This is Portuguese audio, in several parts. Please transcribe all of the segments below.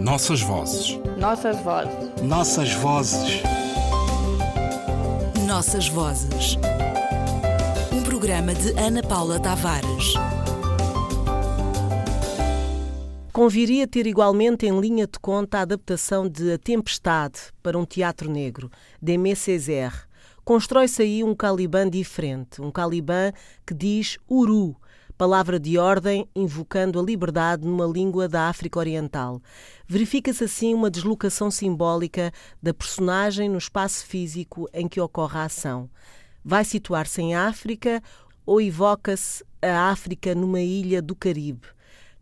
Nossas vozes. Nossas vozes. Nossas vozes. Nossas vozes. Um programa de Ana Paula Tavares. Conviria ter igualmente em linha de conta a adaptação de A Tempestade para um teatro negro, de Aimé Césaire. Constrói-se aí um Caliban diferente, um Caliban que diz Uru, palavra de ordem invocando a liberdade numa língua da África Oriental. Verifica-se assim uma deslocação simbólica da personagem no espaço físico em que ocorre a ação. Vai situar-se em África ou evoca-se a África numa ilha do Caribe?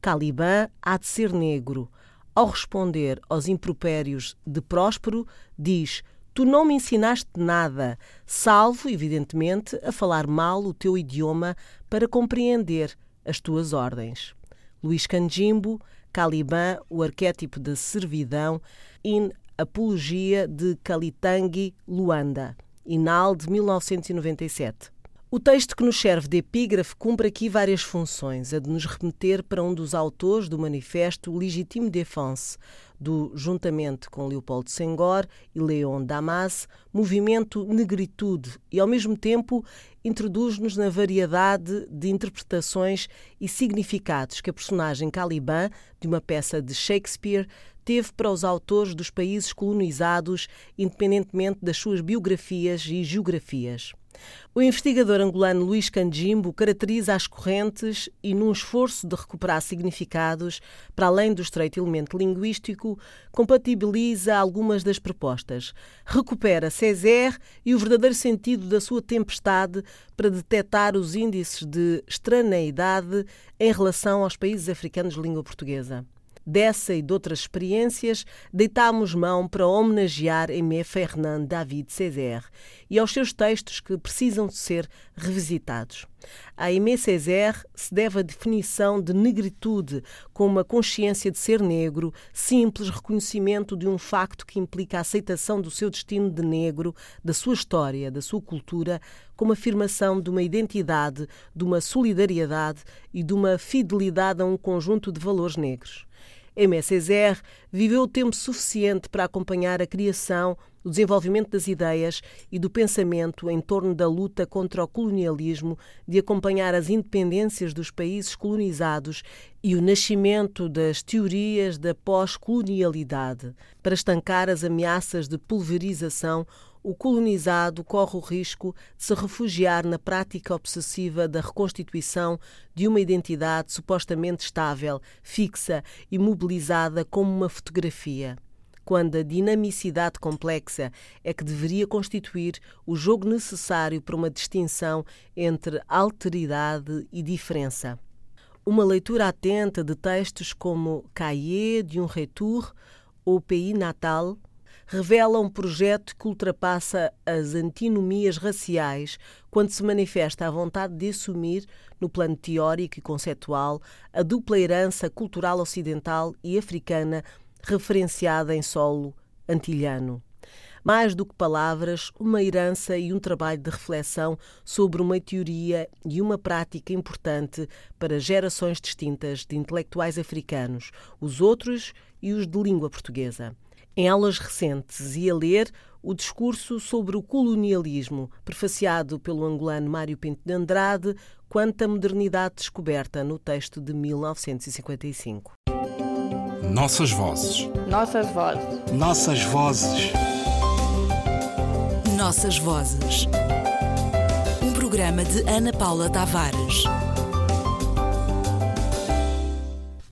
Caliban há de ser negro. Ao responder aos impropérios de Próspero, diz: Tu não me ensinaste nada, salvo, evidentemente, a falar mal o teu idioma para compreender as tuas ordens. Luís Canjimbo, Caliban, o arquétipo da servidão, in Apologia de Kalitangi, Luanda, Inal de 1997. O texto que nos serve de epígrafe cumpre aqui várias funções, a de nos remeter para um dos autores do manifesto Legitime Défense, do juntamente com Leopoldo Senghor e Leon Damas, movimento Negritude, e ao mesmo tempo introduz-nos na variedade de interpretações e significados que a personagem Caliban, de uma peça de Shakespeare, teve para os autores dos países colonizados, independentemente das suas biografias e geografias. O investigador angolano Luís Canjimbo caracteriza as correntes e, num esforço de recuperar significados, para além do estreito elemento linguístico, compatibiliza algumas das propostas. Recupera Césaire e o verdadeiro sentido da sua tempestade para detectar os índices de estraneidade em relação aos países africanos de língua portuguesa. Dessa e de outras experiências, deitámos mão para homenagear Aimé Fernand David Césaire e aos seus textos que precisam de ser revisitados. A Aimé Césaire se deve a definição de negritude como uma consciência de ser negro, simples reconhecimento de um facto que implica a aceitação do seu destino de negro, da sua história, da sua cultura, como afirmação de uma identidade, de uma solidariedade e de uma fidelidade a um conjunto de valores negros. Césaire viveu o tempo suficiente para acompanhar a criação, o desenvolvimento das ideias e do pensamento em torno da luta contra o colonialismo, de acompanhar as independências dos países colonizados e o nascimento das teorias da pós-colonialidade, para estancar as ameaças de pulverização o colonizado corre o risco de se refugiar na prática obsessiva da reconstituição de uma identidade supostamente estável, fixa e mobilizada como uma fotografia quando a dinamicidade complexa é que deveria constituir o jogo necessário para uma distinção entre alteridade e diferença. Uma leitura atenta de textos como Cahiers de um Retour ou Pays Natal revela um projeto que ultrapassa as antinomias raciais quando se manifesta a vontade de assumir, no plano teórico e conceptual, a dupla herança cultural ocidental e africana referenciada em solo antilhano. Mais do que palavras, uma herança e um trabalho de reflexão sobre uma teoria e uma prática importante para gerações distintas de intelectuais africanos, os outros e os de língua portuguesa em aulas recentes e a ler o discurso sobre o colonialismo, prefaciado pelo angolano Mário Pinto de Andrade, quanto à modernidade descoberta no texto de 1955. Nossas vozes. Nossas vozes. Nossas vozes. Nossas vozes. Um programa de Ana Paula Tavares.